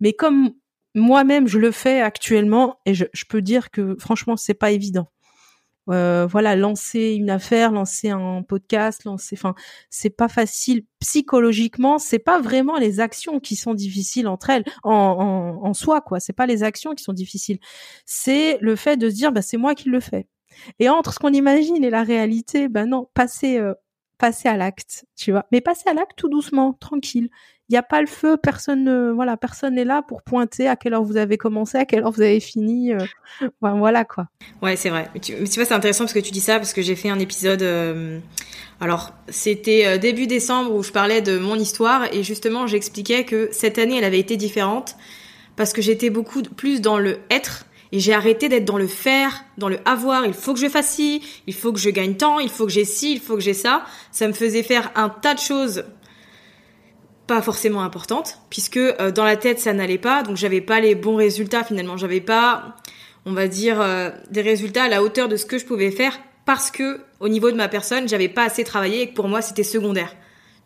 Speaker 2: Mais comme moi-même, je le fais actuellement, et je, peux dire que franchement, c'est pas évident. Euh, voilà, lancer une affaire, lancer un podcast, lancer, enfin, c'est pas facile psychologiquement. C'est pas vraiment les actions qui sont difficiles entre elles, en, en, soi, quoi. C'est pas les actions qui sont difficiles. C'est le fait de se dire, bah, c'est moi qui le fais. Et entre ce qu'on imagine et la réalité, ben non, passer, euh, passer à l'acte, tu vois. Mais passer à l'acte tout doucement, tranquille. Il n'y a pas le feu, personne, ne, voilà, personne n'est là pour pointer à quelle heure vous avez commencé, à quelle heure vous avez fini. Euh, voilà quoi.
Speaker 1: Ouais, c'est vrai. Mais tu, vois, c'est intéressant parce que tu dis ça parce que j'ai fait un épisode. Euh, alors, c'était début décembre où je parlais de mon histoire et justement, j'expliquais que cette année, elle avait été différente parce que j'étais beaucoup plus dans le être et j'ai arrêté d'être dans le faire, dans le avoir. Il faut que je fasse ci, il faut que je gagne tant, il faut que j'ai ci, il faut que j'ai ça. Ça me faisait faire un tas de choses pas forcément importantes, puisque euh, dans la tête ça n'allait pas, donc j'avais pas les bons résultats finalement. J'avais pas, on va dire, euh, des résultats à la hauteur de ce que je pouvais faire parce que au niveau de ma personne, j'avais pas assez travaillé et que pour moi c'était secondaire.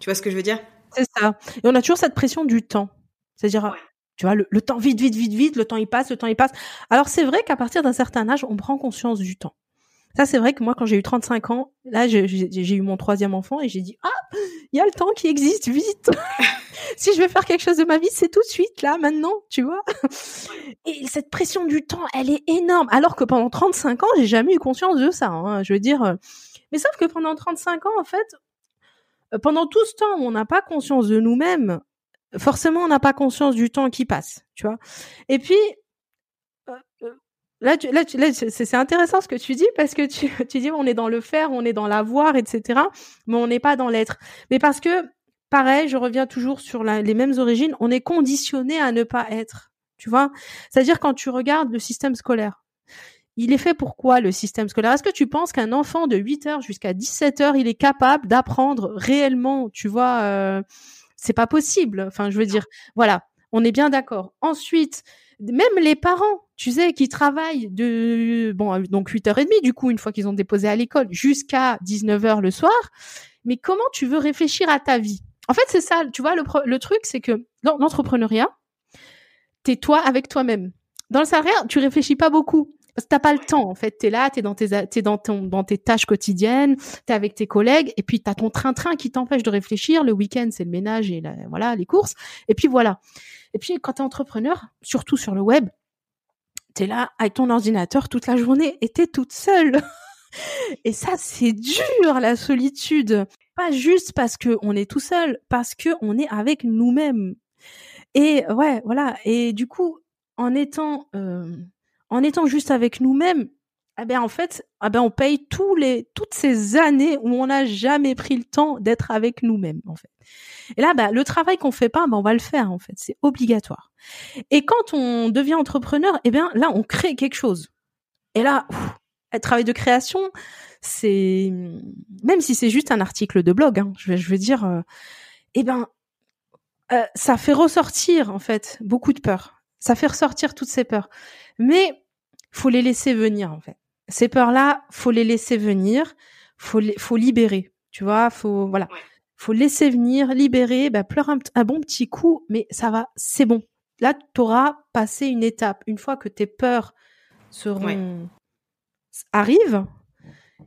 Speaker 1: Tu vois ce que je veux dire?
Speaker 2: C'est ça. Et on a toujours cette pression du temps. C'est-à-dire, tu vois, le, temps vite, vite, vite, vite, le temps il passe, le temps il passe. Alors c'est vrai qu'à partir d'un certain âge, on prend conscience du temps. Ça, c'est vrai que moi, quand j'ai eu 35 ans, là, j'ai eu mon troisième enfant et j'ai dit, ah, il y a le temps qui existe, vite. si je veux faire quelque chose de ma vie, c'est tout de suite, là, maintenant, tu vois. Et cette pression du temps, elle est énorme. Alors que pendant 35 ans, j'ai jamais eu conscience de ça. Hein. Je veux dire, euh, mais sauf que pendant 35 ans, en fait, euh, pendant tout ce temps où on n'a pas conscience de nous-mêmes, forcément, on n'a pas conscience du temps qui passe, tu vois. Et puis, euh, euh, là, là, c'est intéressant ce que tu dis parce que tu, dis on est dans le faire, on est dans l'avoir, etc. Mais on n'est pas dans l'être. Mais parce que, pareil, je reviens toujours sur les mêmes origines, on est conditionné à ne pas être, tu vois. C'est-à-dire quand tu regardes le système scolaire, il est fait pour quoi le système scolaire? Est-ce que tu penses qu'un enfant de 8 heures jusqu'à 17 heures, il est capable d'apprendre réellement, tu vois euh, c'est pas possible. Enfin, je veux dire, voilà, on est bien d'accord. Ensuite, même les parents, tu sais, qui travaillent de bon donc 8h30 du coup une fois qu'ils ont déposé à l'école jusqu'à 19h le soir, mais comment tu veux réfléchir à ta vie? En fait, c'est ça, tu vois le, le truc c'est que dans l'entrepreneuriat, t'es toi avec toi-même. Dans le salariat, tu réfléchis pas beaucoup. Parce que t'as pas le temps, en fait. T'es là, t'es dans tes, t'es dans ton, dans tes tâches quotidiennes, t'es avec tes collègues, et puis t'as ton train-train qui t'empêche de réfléchir. Le week-end, c'est le ménage et voilà, les courses. Et puis voilà. Et puis quand t'es entrepreneur, surtout sur le web, t'es là avec ton ordinateur toute la journée et t'es toute seule. et ça, c'est dur, la solitude. pas juste parce que on est tout seul, parce que on est avec nous-mêmes. Et ouais, voilà. Et du coup, en étant euh, en étant juste avec nous-mêmes, eh ben en fait, eh ben on paye tous les toutes ces années où on n'a jamais pris le temps d'être avec nous-mêmes en fait. Et là, bah, le travail qu'on fait pas, ben on va le faire en fait, c'est obligatoire. Et quand on devient entrepreneur, eh bien là, on crée quelque chose. Et là, le travail de création, c'est même si c'est juste un article de blog, hein, je, veux, dire, euh, eh ben euh, ça fait ressortir en fait beaucoup de peurs. Ça fait ressortir toutes ces peurs, mais faut les laisser venir en fait. Ces peurs-là, faut les laisser venir, faut les, faut libérer. Tu vois, faut voilà, faut laisser venir, libérer, bah, pleure un, bon petit coup, mais ça va, c'est bon. Là, tu auras passé une étape. Une fois que tes peurs seront arrivent,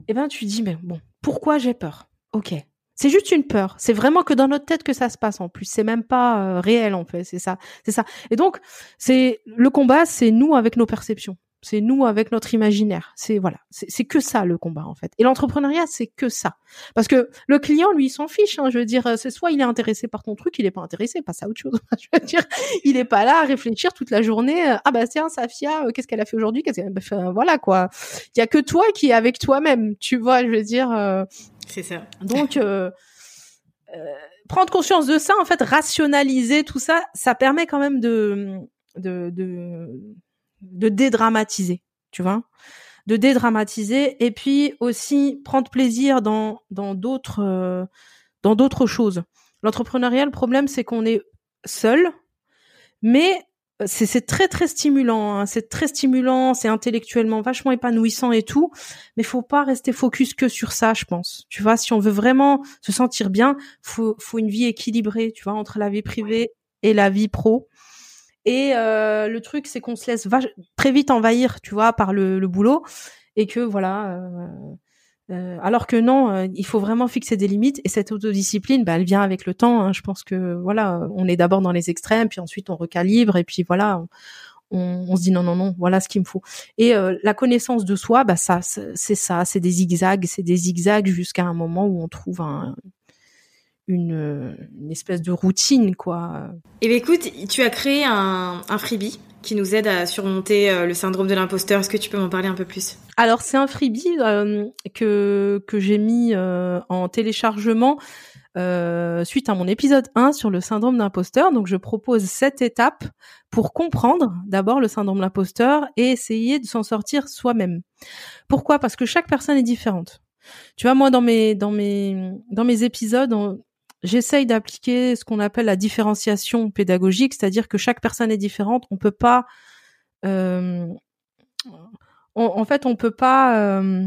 Speaker 2: eh ben tu dis mais bon, pourquoi j'ai peur? Ok, c'est juste une peur. C'est vraiment que dans notre tête que ça se passe en plus. C'est même pas euh, réel en fait. C'est ça, c'est ça. Et donc c'est le combat, c'est nous avec nos perceptions. C'est nous avec notre imaginaire. C'est voilà, c'est que ça le combat en fait. Et l'entrepreneuriat, c'est que ça. Parce que le client, lui, il s'en fiche. Hein, je veux dire, c'est soit il est intéressé par ton truc, il est pas intéressé, passe à autre chose. je veux dire, il est pas là à réfléchir toute la journée. Euh, ah bah tiens, Safia, euh, qu'est-ce qu'elle a fait aujourd'hui? Qu'est-ce qu'elle bah, Voilà quoi. Il y a que toi qui est avec toi-même. Tu vois, je veux dire. Euh,
Speaker 1: c'est ça.
Speaker 2: Donc. prendre conscience de ça, en fait, rationaliser tout ça, ça permet quand même de, de, de de dédramatiser, tu vois, de dédramatiser et puis aussi prendre plaisir dans dans d'autres euh, dans d'autres choses. L'entrepreneuriat, le problème c'est qu'on est seul, mais c'est très très stimulant, hein. c'est très stimulant, c'est intellectuellement vachement épanouissant et tout, mais faut pas rester focus que sur ça, je pense. Tu vois, si on veut vraiment se sentir bien, faut faut une vie équilibrée, tu vois, entre la vie privée et la vie pro. Et euh, le truc, c'est qu'on se laisse très vite envahir, tu vois, par le, boulot, et que voilà. Euh, euh alors que non, euh, il faut vraiment fixer des limites. Et cette autodiscipline, bah, elle vient avec le temps. Hein. Je pense que voilà, on est d'abord dans les extrêmes, puis ensuite on recalibre, et puis voilà. On, se dit non non non voilà ce qu'il me faut et la connaissance de soi bah ça c'est ça c'est des zigzags c'est des zigzags jusqu'à un moment où on trouve un, une, espèce de routine, quoi.
Speaker 1: Et eh bien, écoute, tu as créé un, freebie qui nous aide à surmonter euh, le syndrome de l'imposteur. Est-ce que tu peux m'en parler un peu plus?
Speaker 2: Alors, c'est un freebie euh, que, que j'ai mis euh, en téléchargement suite à mon épisode 1 sur le syndrome d'imposteur. Donc, je propose cette étape pour comprendre d'abord le syndrome de l'imposteur et essayer de s'en sortir soi-même. Pourquoi? Parce que chaque personne est différente. Tu vois, moi, dans mes, dans mes, dans mes épisodes, j'essaye d'appliquer ce qu'on appelle la différenciation pédagogique, c'est-à-dire que chaque personne est différente. On peut pas, euh, en fait, on peut pas euh,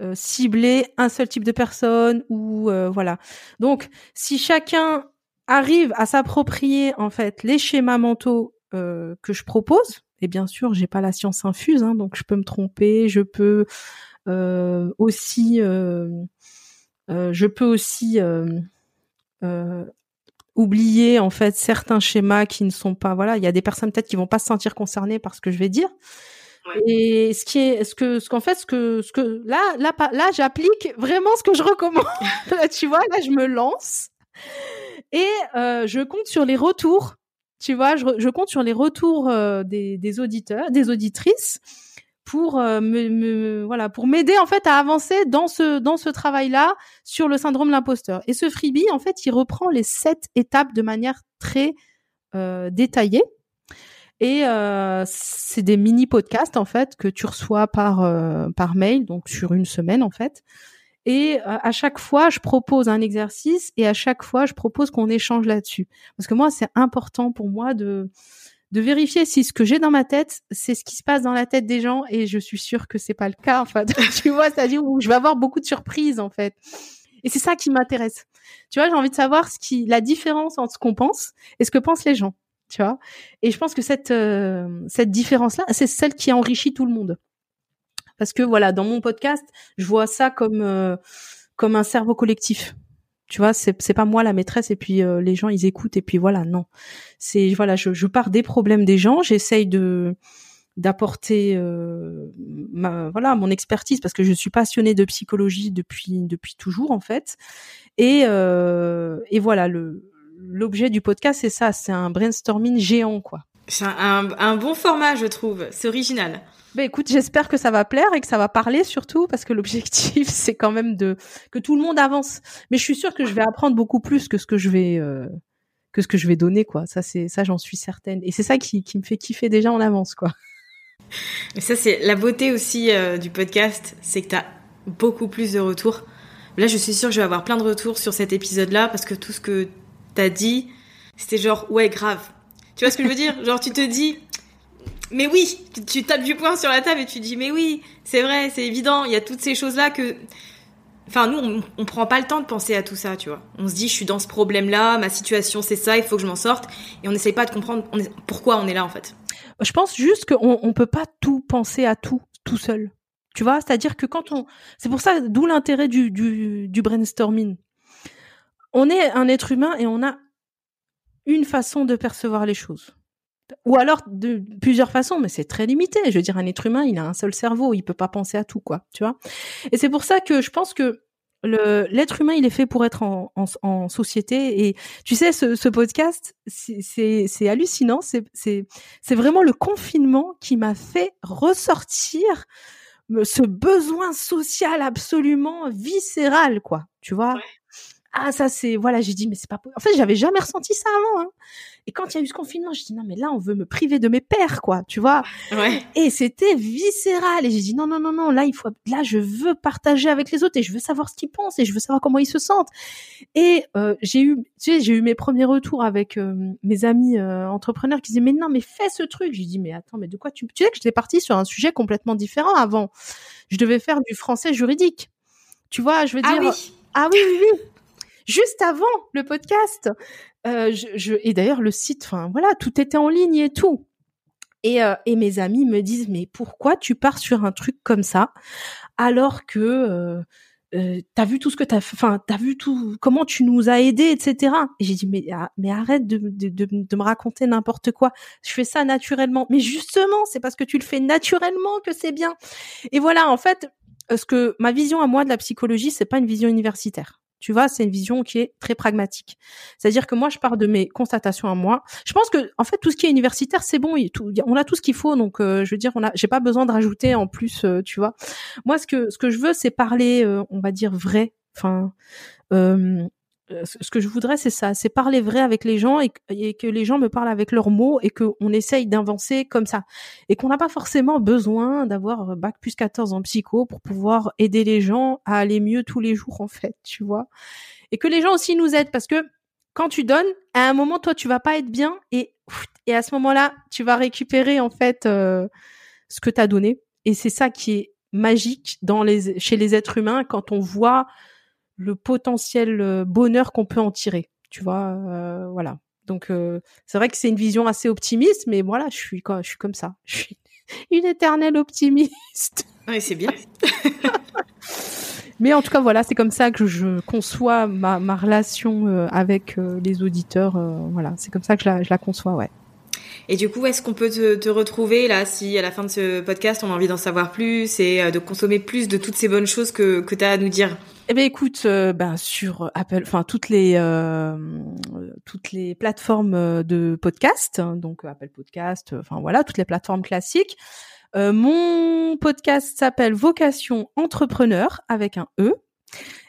Speaker 2: euh, cibler un seul type de personne ou voilà. Donc, si chacun arrive à s'approprier en fait les schémas mentaux que je propose, et bien sûr, j'ai pas la science infuse, hein, donc je peux me tromper, je peux aussi euh, je peux aussi euh, euh, oublier en fait certains schémas qui ne sont pas voilà il y a des personnes peut-être qui vont pas se sentir concernées par ce que je vais dire. Et ce qui est ce que ce qu'en fait ce que ce que là là là j'applique vraiment ce que je recommande. Tu vois là je me lance. Et je compte sur les retours. Tu vois je, je compte sur les retours des, des auditeurs des auditrices pour euh, me, voilà pour m'aider en fait à avancer dans ce dans ce travail là sur le syndrome l'imposteur. Et ce freebie en fait il reprend les sept étapes de manière très euh, détaillée. Et euh, c'est des mini podcasts en fait que tu reçois par euh, par mail donc sur une semaine en fait. Et euh, à chaque fois je propose un exercice et à chaque fois je propose qu'on échange là-dessus. Parce que moi c'est important pour moi de de vérifier si ce que j'ai dans ma tête, c'est ce qui se passe dans la tête des gens et je suis sûre que c'est pas le cas. Enfin, tu vois, c'est-à-dire où je vais avoir beaucoup de surprises en fait. Et c'est ça qui m'intéresse. Tu vois, j'ai envie de savoir ce qui, la différence entre ce qu'on pense et ce que pensent les gens. Tu vois. Et je pense que cette euh, cette différence-là, c'est celle qui enrichit tout le monde. Parce que voilà, dans mon podcast, je vois ça comme euh, comme un cerveau collectif tu vois c'est c'est pas moi la maîtresse et puis euh, les gens ils écoutent et puis voilà non. C'est voilà je, je pars des problèmes des gens j'essaye de d'apporter ma voilà mon expertise parce que je suis passionnée de psychologie depuis depuis toujours en fait. Et et voilà le l'objet du podcast c'est ça c'est un brainstorming géant quoi.
Speaker 1: C'est un, un, bon format je trouve. C'est original
Speaker 2: ben écoute, j'espère que ça va plaire et que ça va parler surtout parce que l'objectif c'est quand même de que tout le monde avance. Mais je suis sûre que je vais apprendre beaucoup plus que ce que je vais euh, que ce que je vais donner quoi. Ça c'est ça j'en suis certaine et c'est ça qui, qui me fait kiffer déjà en avance quoi.
Speaker 1: Mais ça c'est la beauté aussi euh, du podcast, c'est que tu as beaucoup plus de retours. Là, je suis sûre que je vais avoir plein de retours sur cet épisode-là parce que tout ce que tu as dit, c'était genre ouais, grave. Tu vois ce que je veux dire? Genre tu te dis mais oui, tu tapes du poing sur la table et tu dis mais oui, c'est vrai, c'est évident, il y a toutes ces choses-là que Enfin, nous, on, on prend pas le temps de penser à tout ça, tu vois. On se dit, je suis dans ce problème-là, ma situation, c'est ça, il faut que je m'en sorte. Et on n'essaye pas de comprendre pourquoi on est là, en fait.
Speaker 2: Je pense juste qu'on on peut pas tout penser à tout, tout seul. Tu vois, c'est-à-dire que quand on... C'est pour ça, d'où l'intérêt du, du brainstorming. On est un être humain et on a une façon de percevoir les choses ou alors de plusieurs façons, mais c'est très limité. Je veux dire, un être humain, il a un seul cerveau, il peut pas penser à tout, quoi. Tu vois. Et c'est pour ça que je pense que l'être humain, il est fait pour être en, en, en société. Et tu sais, ce, ce podcast, c'est hallucinant. C'est vraiment le confinement qui m'a fait ressortir ce besoin social absolument viscéral, quoi. Tu vois. Ah, ça c'est voilà, j'ai dit mais c'est pas en fait, j'avais jamais ressenti ça avant hein. Et quand il y a eu ce confinement, j'ai dit non mais là on veut me priver de mes pères quoi, tu vois.
Speaker 1: Ouais.
Speaker 2: Et c'était viscéral et j'ai dit non non non non, là il faut là je veux partager avec les autres et je veux savoir ce qu'ils pensent et je veux savoir comment ils se sentent. Et euh, j'ai eu tu sais, j'ai eu mes premiers retours avec euh, mes amis euh, entrepreneurs qui disaient mais non mais fais ce truc. J'ai dit mais attends, mais de quoi tu tu sais que j'étais partie sur un sujet complètement différent avant. Je devais faire du français juridique. Tu vois, je veux
Speaker 1: ah
Speaker 2: dire
Speaker 1: oui.
Speaker 2: Ah oui oui oui juste avant le podcast. Euh, et d'ailleurs le site, enfin voilà, tout était en ligne et tout. Et, euh, et mes amis me disent mais pourquoi tu pars sur un truc comme ça alors que euh, euh, t'as vu tout ce que t'as, enfin t'as vu tout, comment tu nous as aidés, etc. Et j'ai dit mais ah, arrête de, de me raconter n'importe quoi. Je fais ça naturellement. Mais justement, c'est parce que tu le fais naturellement que c'est bien. Et voilà, en fait, ce que ma vision à moi de la psychologie, c'est pas une vision universitaire. Tu vois, c'est une vision qui est très pragmatique. C'est-à-dire que moi, je pars de mes constatations à moi. Je pense que, en fait, tout ce qui est universitaire, c'est bon. on a tout ce qu'il faut. Donc, euh, je veux dire, on a, j'ai pas besoin de rajouter en plus. Euh, tu vois, moi, ce que ce que je veux, c'est parler, euh, on va dire vrai. Enfin, ce que je voudrais, c'est ça, c'est parler vrai avec les gens et, que les gens me parlent avec leurs mots et qu'on essaye d'avancer comme ça. Et qu'on n'a pas forcément besoin d'avoir bac plus 14 en psycho pour pouvoir aider les gens à aller mieux tous les jours, en fait, tu vois. Et que les gens aussi nous aident parce que quand tu donnes, à un moment, toi, tu vas pas être bien et, et à ce moment-là, tu vas récupérer, en fait, euh, ce que tu as donné. Et c'est ça qui est magique dans les, chez les êtres humains quand on voit le potentiel euh, bonheur qu'on peut en tirer. Tu vois, euh, voilà. Donc euh, c'est vrai que c'est une vision assez optimiste, mais voilà, je suis quoi, je suis comme ça. Je suis une éternelle optimiste.
Speaker 1: Oui, c'est bien.
Speaker 2: mais en tout cas, voilà, c'est comme ça que je conçois ma, ma relation avec les auditeurs. voilà, c'est comme ça que je la, je la conçois, ouais.
Speaker 1: Et du coup, est-ce qu'on peut te, te, retrouver là si à la fin de ce podcast on a envie d'en savoir plus et de consommer plus de toutes ces bonnes choses que, que tu as à nous dire?
Speaker 2: Eh ben écoute, euh, ben sur Apple, enfin toutes les euh, toutes les plateformes euh, de podcast, hein, donc Apple Podcast, enfin voilà, toutes les plateformes classiques. mon podcast s'appelle Vocation Entrepreneur avec un E.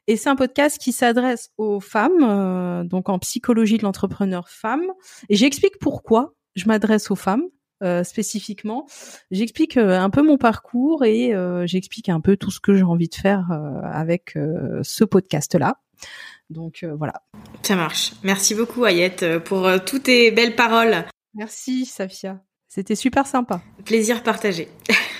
Speaker 2: Et c'est un podcast qui s'adresse aux femmes, donc en psychologie de l'entrepreneur femme. Et j'explique pourquoi je m'adresse aux femmes. Euh, spécifiquement. J'explique euh, un peu mon parcours et euh, j'explique un peu tout ce que j'ai envie de faire avec ce podcast-là. Donc voilà.
Speaker 1: Ça marche. Merci beaucoup Ayette pour toutes tes belles paroles.
Speaker 2: Merci Safia. C'était super sympa.
Speaker 1: Plaisir partagé.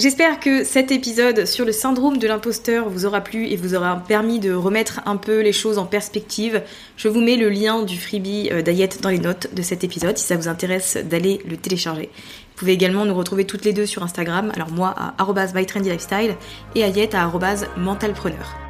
Speaker 1: J'espère que cet épisode sur le syndrome de l'imposteur vous aura plu et vous aura permis de remettre un peu les choses en perspective. Je vous mets le lien du freebie euh, d'Ayette dans les notes de cet épisode si ça vous intéresse d'aller le télécharger. Vous pouvez également nous retrouver toutes les deux sur Instagram, alors moi à @bytrendylifestyle et Ayette à mentalpreneur.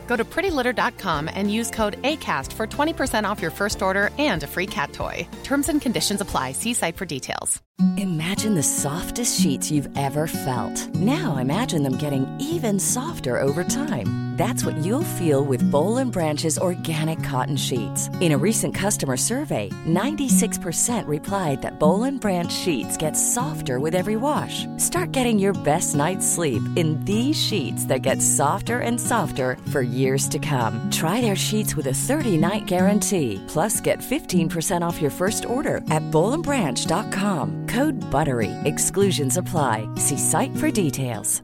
Speaker 3: Go to prettylitter.com and use code ACAST for 20% off your first order and a free cat toy. Terms and conditions apply. See site for details.
Speaker 4: Imagine the softest sheets you've ever felt. Now imagine them getting even softer over time. That's what you'll feel with Bowl and Branch's organic cotton sheets. In a recent customer survey, 96% replied that Bowl and Branch sheets get softer with every wash. Start getting your best night's sleep in these sheets that get softer and softer for years to come. Try their sheets with a 30-night guarantee. Plus, get 15% off your first order at bowlandbranch.com. Code BUTTERY. Exclusions apply. See site for details.